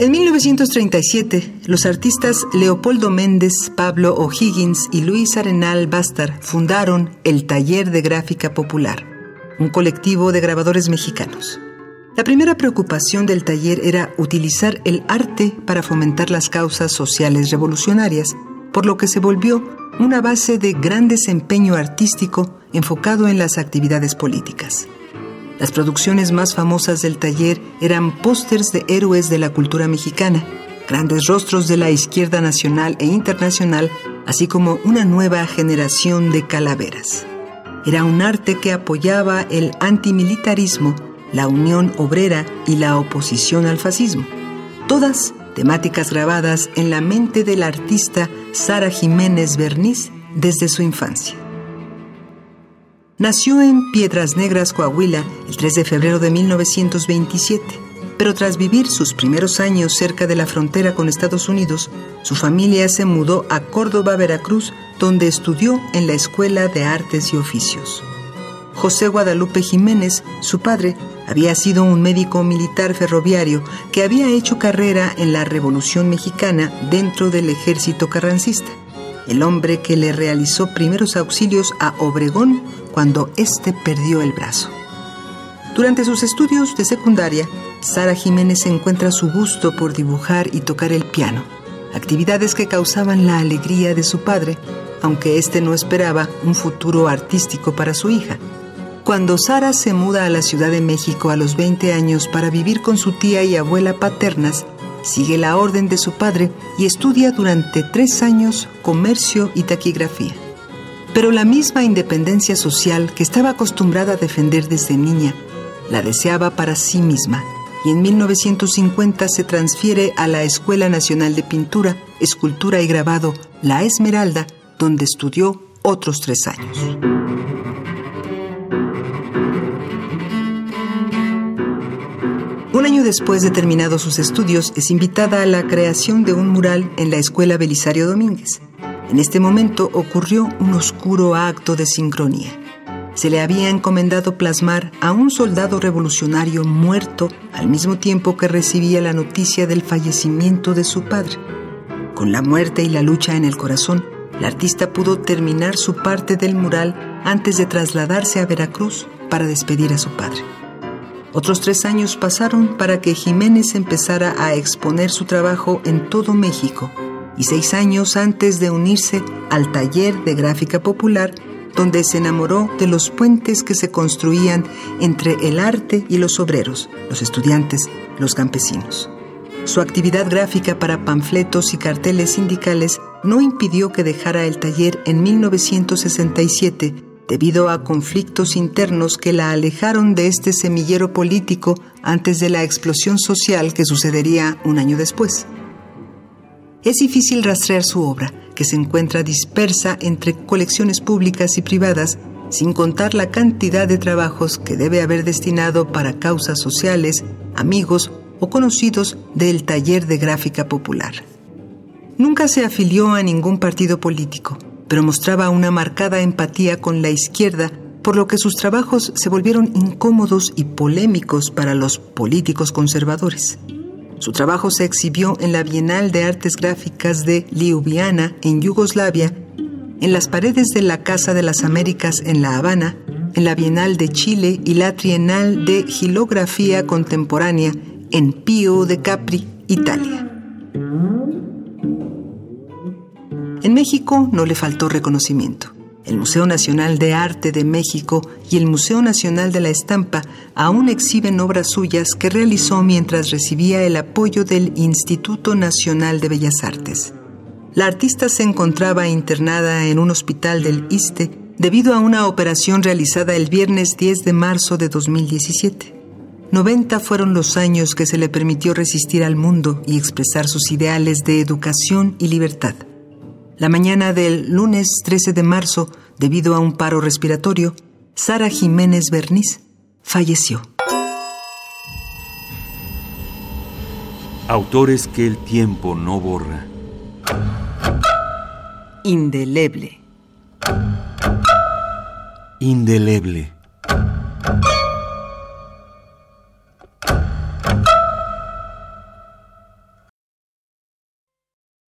En 1937, los artistas Leopoldo Méndez, Pablo O'Higgins y Luis Arenal Bastar fundaron el Taller de Gráfica Popular, un colectivo de grabadores mexicanos. La primera preocupación del taller era utilizar el arte para fomentar las causas sociales revolucionarias, por lo que se volvió una base de gran desempeño artístico enfocado en las actividades políticas. Las producciones más famosas del taller eran pósters de héroes de la cultura mexicana, grandes rostros de la izquierda nacional e internacional, así como una nueva generación de calaveras. Era un arte que apoyaba el antimilitarismo, la unión obrera y la oposición al fascismo. Todas temáticas grabadas en la mente del artista Sara Jiménez Berniz desde su infancia. Nació en Piedras Negras, Coahuila, el 3 de febrero de 1927, pero tras vivir sus primeros años cerca de la frontera con Estados Unidos, su familia se mudó a Córdoba, Veracruz, donde estudió en la Escuela de Artes y Oficios. José Guadalupe Jiménez, su padre, había sido un médico militar ferroviario que había hecho carrera en la Revolución Mexicana dentro del ejército carrancista, el hombre que le realizó primeros auxilios a Obregón cuando éste perdió el brazo. Durante sus estudios de secundaria, Sara Jiménez encuentra su gusto por dibujar y tocar el piano, actividades que causaban la alegría de su padre, aunque éste no esperaba un futuro artístico para su hija. Cuando Sara se muda a la Ciudad de México a los 20 años para vivir con su tía y abuela paternas, sigue la orden de su padre y estudia durante tres años comercio y taquigrafía. Pero la misma independencia social que estaba acostumbrada a defender desde niña, la deseaba para sí misma y en 1950 se transfiere a la Escuela Nacional de Pintura, Escultura y Grabado, La Esmeralda, donde estudió otros tres años. Después de terminados sus estudios, es invitada a la creación de un mural en la Escuela Belisario Domínguez. En este momento ocurrió un oscuro acto de sincronía. Se le había encomendado plasmar a un soldado revolucionario muerto al mismo tiempo que recibía la noticia del fallecimiento de su padre. Con la muerte y la lucha en el corazón, la artista pudo terminar su parte del mural antes de trasladarse a Veracruz para despedir a su padre. Otros tres años pasaron para que Jiménez empezara a exponer su trabajo en todo México y seis años antes de unirse al taller de gráfica popular, donde se enamoró de los puentes que se construían entre el arte y los obreros, los estudiantes, los campesinos. Su actividad gráfica para panfletos y carteles sindicales no impidió que dejara el taller en 1967 debido a conflictos internos que la alejaron de este semillero político antes de la explosión social que sucedería un año después. Es difícil rastrear su obra, que se encuentra dispersa entre colecciones públicas y privadas, sin contar la cantidad de trabajos que debe haber destinado para causas sociales, amigos o conocidos del taller de gráfica popular. Nunca se afilió a ningún partido político, pero mostraba una marcada empatía con la izquierda, por lo que sus trabajos se volvieron incómodos y polémicos para los políticos conservadores. Su trabajo se exhibió en la Bienal de Artes Gráficas de Ljubljana, en Yugoslavia, en las paredes de la Casa de las Américas en La Habana, en la Bienal de Chile y la Trienal de Gilografía Contemporánea en Pio de Capri, Italia. En México no le faltó reconocimiento el Museo Nacional de Arte de México y el Museo Nacional de la Estampa aún exhiben obras suyas que realizó mientras recibía el apoyo del Instituto Nacional de Bellas Artes. La artista se encontraba internada en un hospital del ISTE debido a una operación realizada el viernes 10 de marzo de 2017. 90 fueron los años que se le permitió resistir al mundo y expresar sus ideales de educación y libertad. La mañana del lunes 13 de marzo, debido a un paro respiratorio, Sara Jiménez Berniz falleció. Autores que el tiempo no borra. Indeleble. Indeleble.